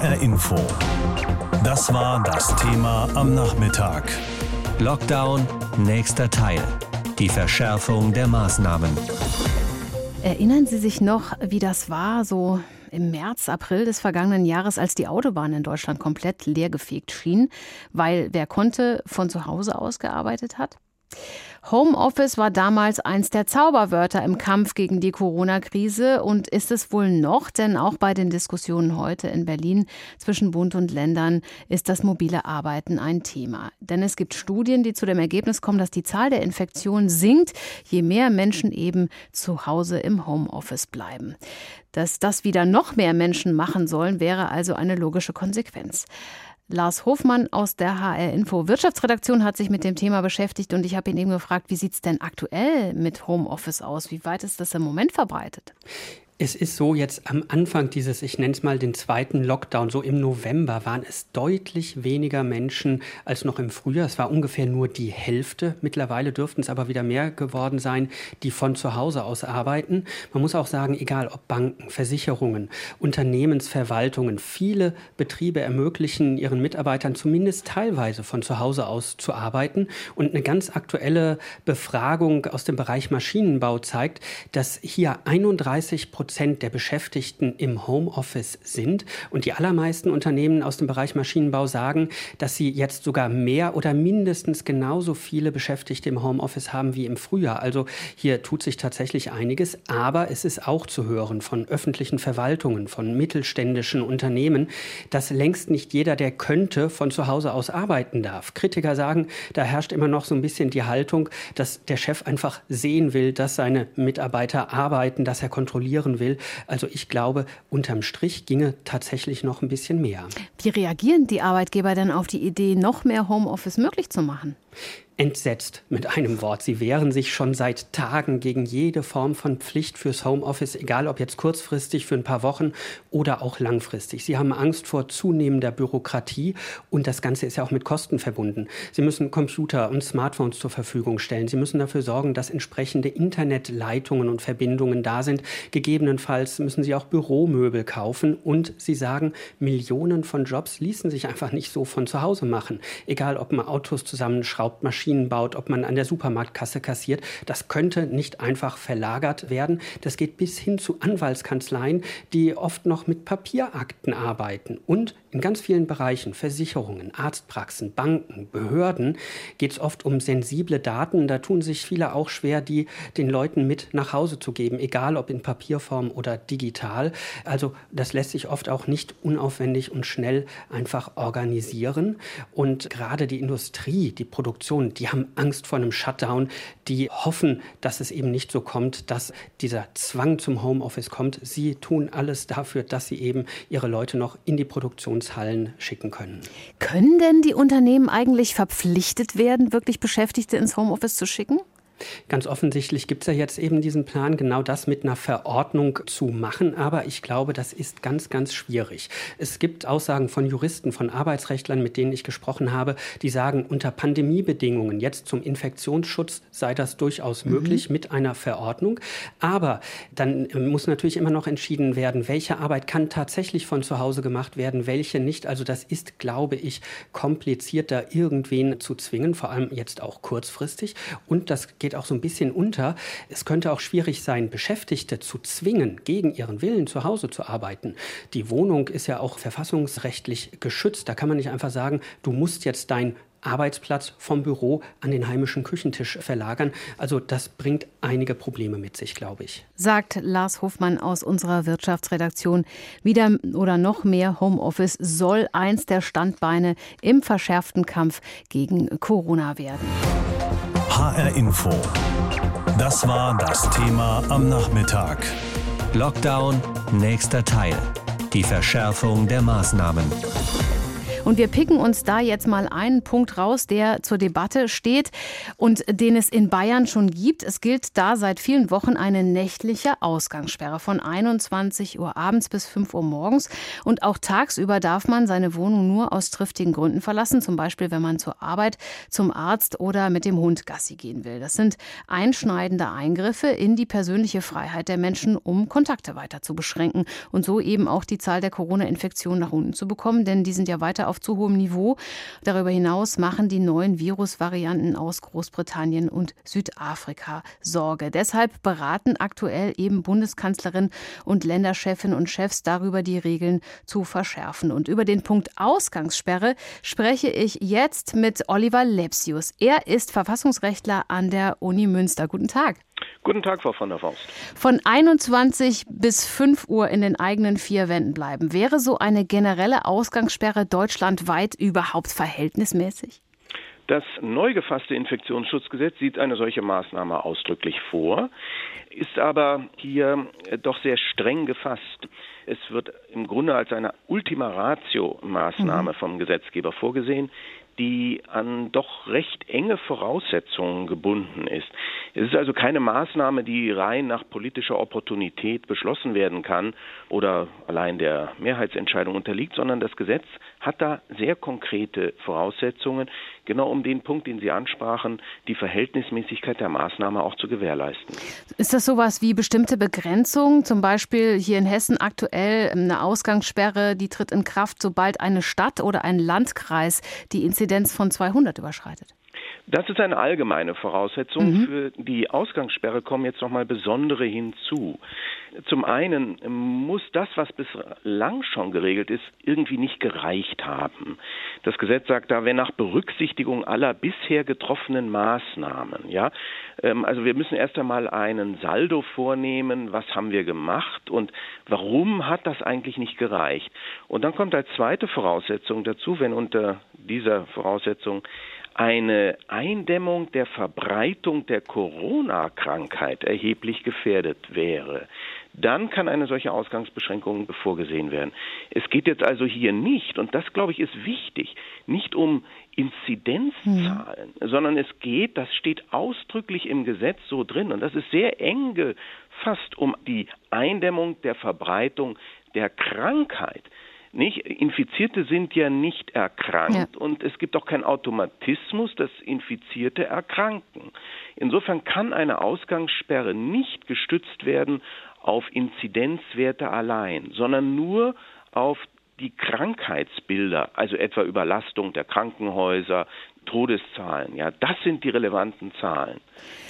HR Info. Das war das Thema am Nachmittag. Lockdown, nächster Teil. Die Verschärfung der Maßnahmen. Erinnern Sie sich noch, wie das war, so im März, April des vergangenen Jahres, als die Autobahn in Deutschland komplett leergefegt schien, weil wer konnte, von zu Hause aus gearbeitet hat? Homeoffice war damals eins der Zauberwörter im Kampf gegen die Corona-Krise und ist es wohl noch, denn auch bei den Diskussionen heute in Berlin zwischen Bund und Ländern ist das mobile Arbeiten ein Thema. Denn es gibt Studien, die zu dem Ergebnis kommen, dass die Zahl der Infektionen sinkt, je mehr Menschen eben zu Hause im Homeoffice bleiben. Dass das wieder noch mehr Menschen machen sollen, wäre also eine logische Konsequenz. Lars Hofmann aus der HR Info Wirtschaftsredaktion hat sich mit dem Thema beschäftigt und ich habe ihn eben gefragt, wie sieht es denn aktuell mit Homeoffice aus? Wie weit ist das im Moment verbreitet? Es ist so, jetzt am Anfang dieses, ich nenne es mal den zweiten Lockdown, so im November, waren es deutlich weniger Menschen als noch im Frühjahr. Es war ungefähr nur die Hälfte. Mittlerweile dürften es aber wieder mehr geworden sein, die von zu Hause aus arbeiten. Man muss auch sagen, egal ob Banken, Versicherungen, Unternehmensverwaltungen, viele Betriebe ermöglichen ihren Mitarbeitern zumindest teilweise von zu Hause aus zu arbeiten. Und eine ganz aktuelle Befragung aus dem Bereich Maschinenbau zeigt, dass hier 31 Prozent Prozent der Beschäftigten im Homeoffice sind. Und die allermeisten Unternehmen aus dem Bereich Maschinenbau sagen, dass sie jetzt sogar mehr oder mindestens genauso viele Beschäftigte im Homeoffice haben wie im Frühjahr. Also hier tut sich tatsächlich einiges. Aber es ist auch zu hören von öffentlichen Verwaltungen, von mittelständischen Unternehmen, dass längst nicht jeder, der könnte, von zu Hause aus arbeiten darf. Kritiker sagen, da herrscht immer noch so ein bisschen die Haltung, dass der Chef einfach sehen will, dass seine Mitarbeiter arbeiten, dass er kontrollieren will. Also ich glaube, unterm Strich ginge tatsächlich noch ein bisschen mehr. Wie reagieren die Arbeitgeber denn auf die Idee, noch mehr Homeoffice möglich zu machen? Entsetzt mit einem Wort. Sie wehren sich schon seit Tagen gegen jede Form von Pflicht fürs Homeoffice, egal ob jetzt kurzfristig für ein paar Wochen oder auch langfristig. Sie haben Angst vor zunehmender Bürokratie und das Ganze ist ja auch mit Kosten verbunden. Sie müssen Computer und Smartphones zur Verfügung stellen. Sie müssen dafür sorgen, dass entsprechende Internetleitungen und Verbindungen da sind. Gegebenenfalls müssen Sie auch Büromöbel kaufen und Sie sagen, Millionen von Jobs ließen sich einfach nicht so von zu Hause machen. Egal, ob man Autos zusammenschraubt, Maschinen baut, ob man an der Supermarktkasse kassiert. Das könnte nicht einfach verlagert werden. Das geht bis hin zu Anwaltskanzleien, die oft noch mit Papierakten arbeiten. Und in ganz vielen Bereichen, Versicherungen, Arztpraxen, Banken, Behörden, geht es oft um sensible Daten. Da tun sich viele auch schwer, die den Leuten mit nach Hause zu geben, egal ob in Papierform oder digital. Also das lässt sich oft auch nicht unaufwendig und schnell einfach organisieren. Und gerade die Industrie, die Produktion, die haben Angst vor einem Shutdown, die hoffen, dass es eben nicht so kommt, dass dieser Zwang zum Homeoffice kommt. Sie tun alles dafür, dass sie eben ihre Leute noch in die Produktionshallen schicken können. Können denn die Unternehmen eigentlich verpflichtet werden, wirklich Beschäftigte ins Homeoffice zu schicken? Ganz offensichtlich gibt es ja jetzt eben diesen Plan, genau das mit einer Verordnung zu machen. Aber ich glaube, das ist ganz, ganz schwierig. Es gibt Aussagen von Juristen, von Arbeitsrechtlern, mit denen ich gesprochen habe, die sagen, unter Pandemiebedingungen jetzt zum Infektionsschutz sei das durchaus mhm. möglich mit einer Verordnung. Aber dann muss natürlich immer noch entschieden werden, welche Arbeit kann tatsächlich von zu Hause gemacht werden, welche nicht. Also das ist, glaube ich, kompliziert, da irgendwen zu zwingen, vor allem jetzt auch kurzfristig. Und das geht geht auch so ein bisschen unter. Es könnte auch schwierig sein, Beschäftigte zu zwingen, gegen ihren Willen zu Hause zu arbeiten. Die Wohnung ist ja auch verfassungsrechtlich geschützt. Da kann man nicht einfach sagen, du musst jetzt dein Arbeitsplatz vom Büro an den heimischen Küchentisch verlagern. Also das bringt einige Probleme mit sich, glaube ich. Sagt Lars Hofmann aus unserer Wirtschaftsredaktion. Wieder oder noch mehr Homeoffice soll eins der Standbeine im verschärften Kampf gegen Corona werden. HR Info. Das war das Thema am Nachmittag. Lockdown, nächster Teil. Die Verschärfung der Maßnahmen. Und wir picken uns da jetzt mal einen Punkt raus, der zur Debatte steht und den es in Bayern schon gibt. Es gilt da seit vielen Wochen eine nächtliche Ausgangssperre von 21 Uhr abends bis 5 Uhr morgens. Und auch tagsüber darf man seine Wohnung nur aus triftigen Gründen verlassen, zum Beispiel wenn man zur Arbeit, zum Arzt oder mit dem Hund Gassi gehen will. Das sind einschneidende Eingriffe in die persönliche Freiheit der Menschen, um Kontakte weiter zu beschränken und so eben auch die Zahl der Corona-Infektionen nach unten zu bekommen, denn die sind ja weiter auf zu hohem Niveau. Darüber hinaus machen die neuen Virusvarianten aus Großbritannien und Südafrika Sorge. Deshalb beraten aktuell eben Bundeskanzlerin und Länderchefin und Chefs darüber, die Regeln zu verschärfen. Und über den Punkt Ausgangssperre spreche ich jetzt mit Oliver Lepsius. Er ist Verfassungsrechtler an der Uni Münster. Guten Tag. Guten Tag, Frau von der Faust. Von 21 bis 5 Uhr in den eigenen vier Wänden bleiben. Wäre so eine generelle Ausgangssperre deutschlandweit überhaupt verhältnismäßig? Das neu gefasste Infektionsschutzgesetz sieht eine solche Maßnahme ausdrücklich vor, ist aber hier doch sehr streng gefasst. Es wird im Grunde als eine Ultima Ratio-Maßnahme mhm. vom Gesetzgeber vorgesehen, die an doch recht enge Voraussetzungen gebunden ist. Es ist also keine Maßnahme, die rein nach politischer Opportunität beschlossen werden kann oder allein der Mehrheitsentscheidung unterliegt, sondern das Gesetz hat da sehr konkrete Voraussetzungen, genau um den Punkt, den Sie ansprachen, die Verhältnismäßigkeit der Maßnahme auch zu gewährleisten. Ist das sowas wie bestimmte Begrenzungen? Zum Beispiel hier in Hessen aktuell eine Ausgangssperre, die tritt in Kraft, sobald eine Stadt oder ein Landkreis die Inzidenz von 200 überschreitet? Das ist eine allgemeine Voraussetzung. Mhm. Für die Ausgangssperre kommen jetzt nochmal besondere hinzu. Zum einen muss das, was bislang schon geregelt ist, irgendwie nicht gereicht haben. Das Gesetz sagt da, wenn nach Berücksichtigung aller bisher getroffenen Maßnahmen, ja, ähm, also wir müssen erst einmal einen Saldo vornehmen, was haben wir gemacht und warum hat das eigentlich nicht gereicht? Und dann kommt als zweite Voraussetzung dazu, wenn unter dieser Voraussetzung eine Eindämmung der Verbreitung der Corona-Krankheit erheblich gefährdet wäre, dann kann eine solche Ausgangsbeschränkung vorgesehen werden. Es geht jetzt also hier nicht, und das glaube ich ist wichtig, nicht um Inzidenzzahlen, mhm. sondern es geht, das steht ausdrücklich im Gesetz so drin, und das ist sehr eng gefasst um die Eindämmung der Verbreitung der Krankheit. Nicht? Infizierte sind ja nicht erkrankt ja. und es gibt auch keinen Automatismus, dass Infizierte erkranken. Insofern kann eine Ausgangssperre nicht gestützt werden auf Inzidenzwerte allein, sondern nur auf die Krankheitsbilder, also etwa Überlastung der Krankenhäuser, Todeszahlen, ja, das sind die relevanten Zahlen.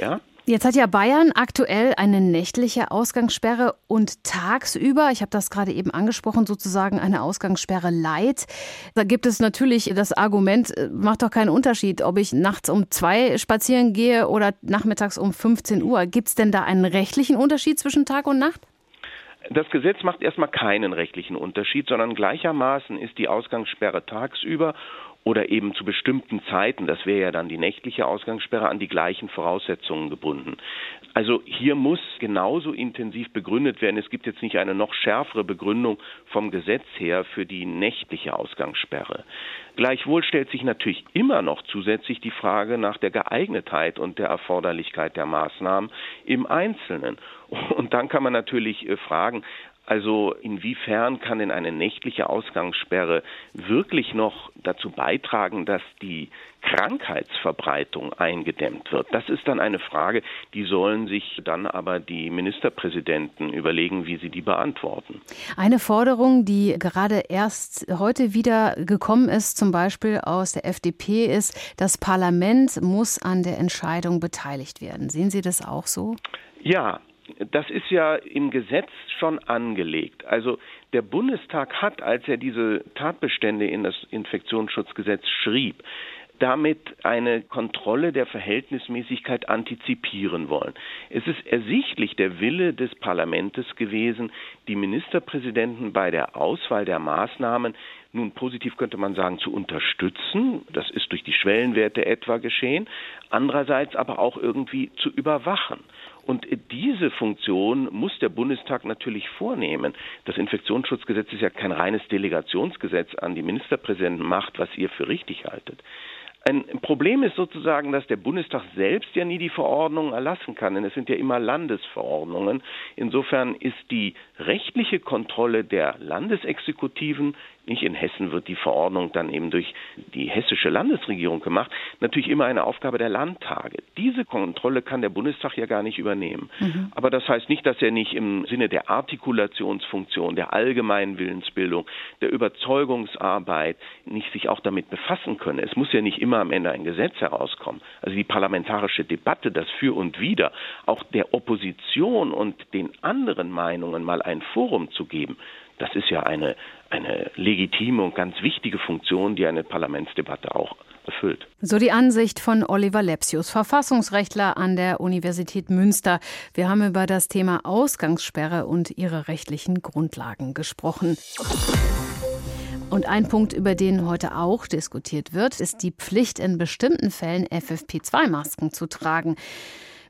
Ja? Jetzt hat ja Bayern aktuell eine nächtliche Ausgangssperre und tagsüber, ich habe das gerade eben angesprochen, sozusagen eine Ausgangssperre light. Da gibt es natürlich das Argument, äh, macht doch keinen Unterschied, ob ich nachts um zwei spazieren gehe oder nachmittags um 15 Uhr. Gibt es denn da einen rechtlichen Unterschied zwischen Tag und Nacht? Das Gesetz macht erstmal keinen rechtlichen Unterschied, sondern gleichermaßen ist die Ausgangssperre tagsüber oder eben zu bestimmten Zeiten, das wäre ja dann die nächtliche Ausgangssperre, an die gleichen Voraussetzungen gebunden. Also hier muss genauso intensiv begründet werden. Es gibt jetzt nicht eine noch schärfere Begründung vom Gesetz her für die nächtliche Ausgangssperre. Gleichwohl stellt sich natürlich immer noch zusätzlich die Frage nach der Geeignetheit und der Erforderlichkeit der Maßnahmen im Einzelnen. Und dann kann man natürlich äh, fragen, also inwiefern kann denn eine nächtliche Ausgangssperre wirklich noch dazu beitragen, dass die Krankheitsverbreitung eingedämmt wird? Das ist dann eine Frage, die sollen sich dann aber die Ministerpräsidenten überlegen, wie sie die beantworten. Eine Forderung, die gerade erst heute wieder gekommen ist, zum Beispiel aus der FDP, ist, das Parlament muss an der Entscheidung beteiligt werden. Sehen Sie das auch so? Ja, das ist ja im Gesetz schon angelegt. Also der Bundestag hat, als er diese Tatbestände in das Infektionsschutzgesetz schrieb, damit eine Kontrolle der Verhältnismäßigkeit antizipieren wollen. Es ist ersichtlich der Wille des Parlaments gewesen, die Ministerpräsidenten bei der Auswahl der Maßnahmen nun positiv könnte man sagen, zu unterstützen. Das ist durch die Schwellenwerte etwa geschehen. Andererseits aber auch irgendwie zu überwachen. Und diese Funktion muss der Bundestag natürlich vornehmen. Das Infektionsschutzgesetz ist ja kein reines Delegationsgesetz an die Ministerpräsidenten macht, was ihr für richtig haltet. Ein Problem ist sozusagen, dass der Bundestag selbst ja nie die Verordnungen erlassen kann, denn es sind ja immer Landesverordnungen. Insofern ist die rechtliche Kontrolle der Landesexekutiven nicht in Hessen wird die Verordnung dann eben durch die hessische Landesregierung gemacht, natürlich immer eine Aufgabe der Landtage. Diese Kontrolle kann der Bundestag ja gar nicht übernehmen. Mhm. Aber das heißt nicht, dass er nicht im Sinne der Artikulationsfunktion, der allgemeinen Willensbildung, der Überzeugungsarbeit nicht sich auch damit befassen könne. Es muss ja nicht immer am Ende ein Gesetz herauskommen. Also die parlamentarische Debatte, das Für und Wider, auch der Opposition und den anderen Meinungen mal ein Forum zu geben, das ist ja eine, eine legitime und ganz wichtige Funktion, die eine Parlamentsdebatte auch erfüllt. So die Ansicht von Oliver Lepsius, Verfassungsrechtler an der Universität Münster. Wir haben über das Thema Ausgangssperre und ihre rechtlichen Grundlagen gesprochen. Und ein Punkt, über den heute auch diskutiert wird, ist die Pflicht, in bestimmten Fällen FFP2-Masken zu tragen.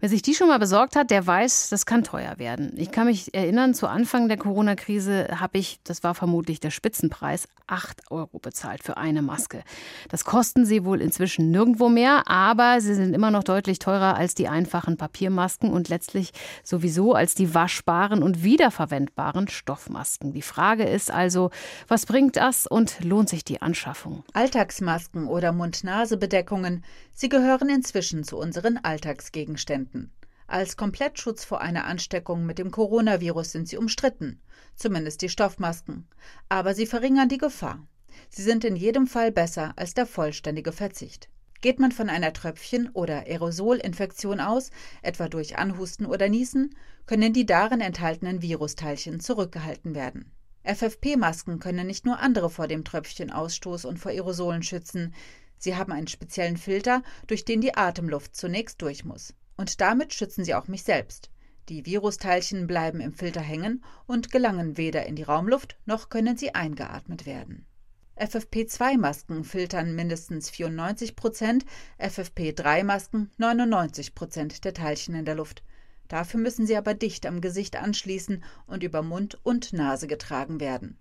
Wer sich die schon mal besorgt hat, der weiß, das kann teuer werden. Ich kann mich erinnern, zu Anfang der Corona-Krise habe ich, das war vermutlich der Spitzenpreis, 8 Euro bezahlt für eine Maske. Das kosten sie wohl inzwischen nirgendwo mehr, aber sie sind immer noch deutlich teurer als die einfachen Papiermasken und letztlich sowieso als die waschbaren und wiederverwendbaren Stoffmasken. Die Frage ist also, was bringt das und lohnt sich die Anschaffung? Alltagsmasken oder Mund-Nase-Bedeckungen, sie gehören inzwischen zu unseren Alltagsgegenständen. Als Komplettschutz vor einer Ansteckung mit dem Coronavirus sind sie umstritten, zumindest die Stoffmasken. Aber sie verringern die Gefahr. Sie sind in jedem Fall besser als der vollständige Verzicht. Geht man von einer Tröpfchen- oder Aerosolinfektion aus, etwa durch Anhusten oder Niesen, können die darin enthaltenen Virusteilchen zurückgehalten werden. FFP-Masken können nicht nur andere vor dem Tröpfchenausstoß und vor Aerosolen schützen. Sie haben einen speziellen Filter, durch den die Atemluft zunächst durch muss. Und damit schützen sie auch mich selbst. Die Virusteilchen bleiben im Filter hängen und gelangen weder in die Raumluft noch können sie eingeatmet werden. FFP2-Masken filtern mindestens 94 Prozent, FFP3-Masken 99 Prozent der Teilchen in der Luft. Dafür müssen sie aber dicht am Gesicht anschließen und über Mund und Nase getragen werden.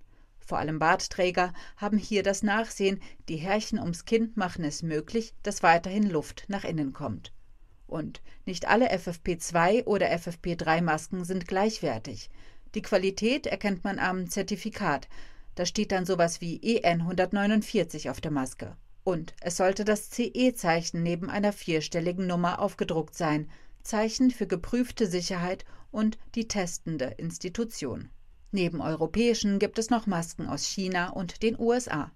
Vor allem Bartträger haben hier das Nachsehen, die Härchen ums Kinn machen es möglich, dass weiterhin Luft nach innen kommt. Und nicht alle FFP2 oder FFP3-Masken sind gleichwertig. Die Qualität erkennt man am Zertifikat. Da steht dann sowas wie EN 149 auf der Maske. Und es sollte das CE-Zeichen neben einer vierstelligen Nummer aufgedruckt sein. Zeichen für geprüfte Sicherheit und die testende Institution. Neben europäischen gibt es noch Masken aus China und den USA.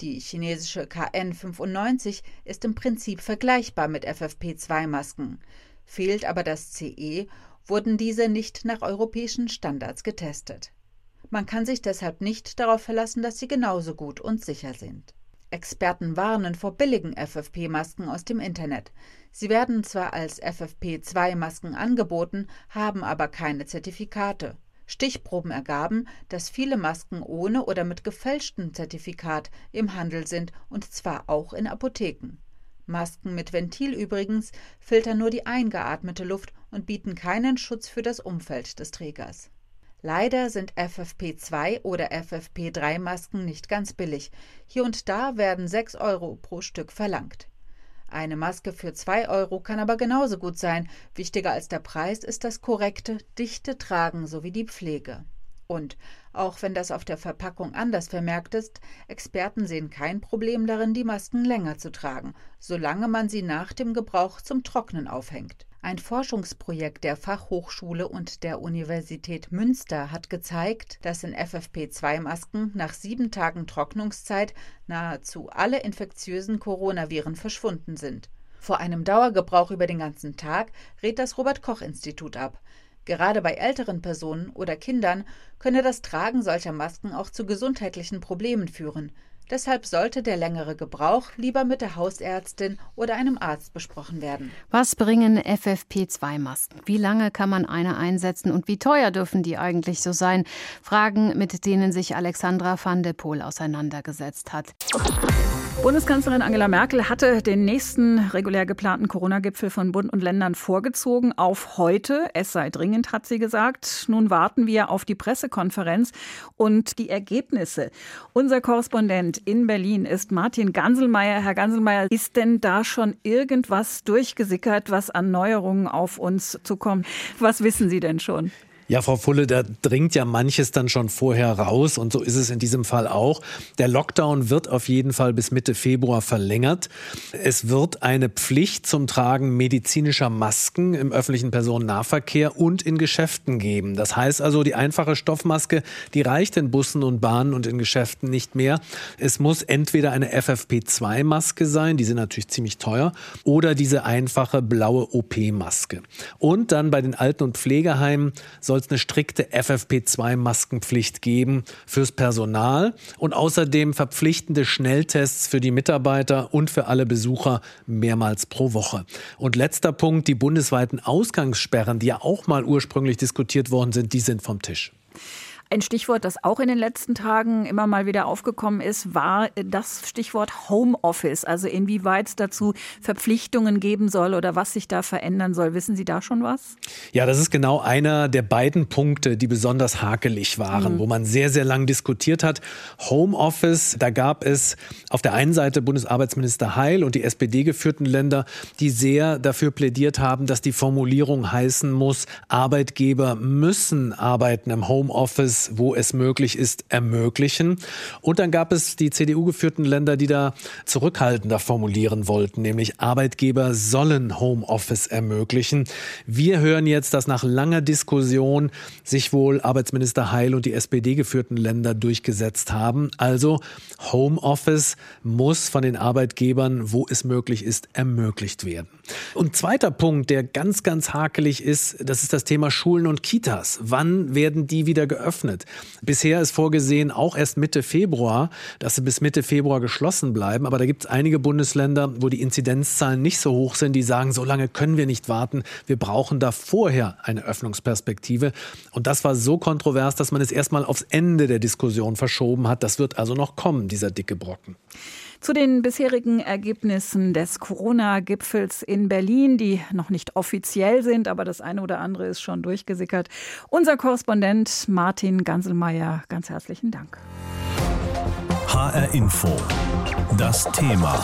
Die chinesische KN95 ist im Prinzip vergleichbar mit FFP2-Masken. Fehlt aber das CE, wurden diese nicht nach europäischen Standards getestet. Man kann sich deshalb nicht darauf verlassen, dass sie genauso gut und sicher sind. Experten warnen vor billigen FFP-Masken aus dem Internet. Sie werden zwar als FFP2-Masken angeboten, haben aber keine Zertifikate. Stichproben ergaben, dass viele Masken ohne oder mit gefälschtem Zertifikat im Handel sind, und zwar auch in Apotheken. Masken mit Ventil übrigens filtern nur die eingeatmete Luft und bieten keinen Schutz für das Umfeld des Trägers. Leider sind FFP2 oder FFP3 Masken nicht ganz billig. Hier und da werden 6 Euro pro Stück verlangt. Eine Maske für 2 Euro kann aber genauso gut sein. Wichtiger als der Preis ist das korrekte, dichte Tragen sowie die Pflege. Und auch wenn das auf der Verpackung anders vermerkt ist, Experten sehen kein Problem darin, die Masken länger zu tragen, solange man sie nach dem Gebrauch zum Trocknen aufhängt. Ein Forschungsprojekt der Fachhochschule und der Universität Münster hat gezeigt, dass in FFP2-Masken nach sieben Tagen Trocknungszeit nahezu alle infektiösen Coronaviren verschwunden sind. Vor einem Dauergebrauch über den ganzen Tag rät das Robert Koch Institut ab. Gerade bei älteren Personen oder Kindern könne das Tragen solcher Masken auch zu gesundheitlichen Problemen führen. Deshalb sollte der längere Gebrauch lieber mit der Hausärztin oder einem Arzt besprochen werden. Was bringen FFP2-Masken? Wie lange kann man eine einsetzen und wie teuer dürfen die eigentlich so sein? Fragen, mit denen sich Alexandra van de Poel auseinandergesetzt hat. Bundeskanzlerin Angela Merkel hatte den nächsten regulär geplanten Corona-Gipfel von Bund und Ländern vorgezogen auf heute. Es sei dringend, hat sie gesagt. Nun warten wir auf die Pressekonferenz und die Ergebnisse. Unser Korrespondent in Berlin ist Martin Ganselmeier. Herr Ganselmeier, ist denn da schon irgendwas durchgesickert, was an Neuerungen auf uns zukommt? Was wissen Sie denn schon? Ja, Frau Fulle, da dringt ja manches dann schon vorher raus und so ist es in diesem Fall auch. Der Lockdown wird auf jeden Fall bis Mitte Februar verlängert. Es wird eine Pflicht zum Tragen medizinischer Masken im öffentlichen Personennahverkehr und in Geschäften geben. Das heißt also, die einfache Stoffmaske, die reicht in Bussen und Bahnen und in Geschäften nicht mehr. Es muss entweder eine FFP2-Maske sein, die sind natürlich ziemlich teuer, oder diese einfache blaue OP-Maske. Und dann bei den Alten- und Pflegeheimen soll es eine strikte FFP2-Maskenpflicht geben fürs Personal und außerdem verpflichtende Schnelltests für die Mitarbeiter und für alle Besucher mehrmals pro Woche. Und letzter Punkt, die bundesweiten Ausgangssperren, die ja auch mal ursprünglich diskutiert worden sind, die sind vom Tisch. Ein Stichwort, das auch in den letzten Tagen immer mal wieder aufgekommen ist, war das Stichwort Homeoffice. Also inwieweit es dazu Verpflichtungen geben soll oder was sich da verändern soll. Wissen Sie da schon was? Ja, das ist genau einer der beiden Punkte, die besonders hakelig waren, mhm. wo man sehr, sehr lang diskutiert hat. Homeoffice, da gab es auf der einen Seite Bundesarbeitsminister Heil und die SPD geführten Länder, die sehr dafür plädiert haben, dass die Formulierung heißen muss, Arbeitgeber müssen arbeiten im Homeoffice wo es möglich ist, ermöglichen. Und dann gab es die CDU-geführten Länder, die da zurückhaltender formulieren wollten, nämlich Arbeitgeber sollen Homeoffice ermöglichen. Wir hören jetzt, dass nach langer Diskussion sich wohl Arbeitsminister Heil und die SPD-geführten Länder durchgesetzt haben. Also Homeoffice muss von den Arbeitgebern, wo es möglich ist, ermöglicht werden. Und zweiter Punkt, der ganz, ganz hakelig ist, das ist das Thema Schulen und Kitas. Wann werden die wieder geöffnet? Bisher ist vorgesehen, auch erst Mitte Februar, dass sie bis Mitte Februar geschlossen bleiben. Aber da gibt es einige Bundesländer, wo die Inzidenzzahlen nicht so hoch sind, die sagen, so lange können wir nicht warten. Wir brauchen da vorher eine Öffnungsperspektive. Und das war so kontrovers, dass man es erstmal aufs Ende der Diskussion verschoben hat. Das wird also noch kommen, dieser dicke Brocken. Zu den bisherigen Ergebnissen des Corona-Gipfels in Berlin, die noch nicht offiziell sind, aber das eine oder andere ist schon durchgesickert. Unser Korrespondent Martin Ganselmeier, ganz herzlichen Dank. HR Info. Das Thema.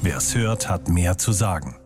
Wer es hört, hat mehr zu sagen.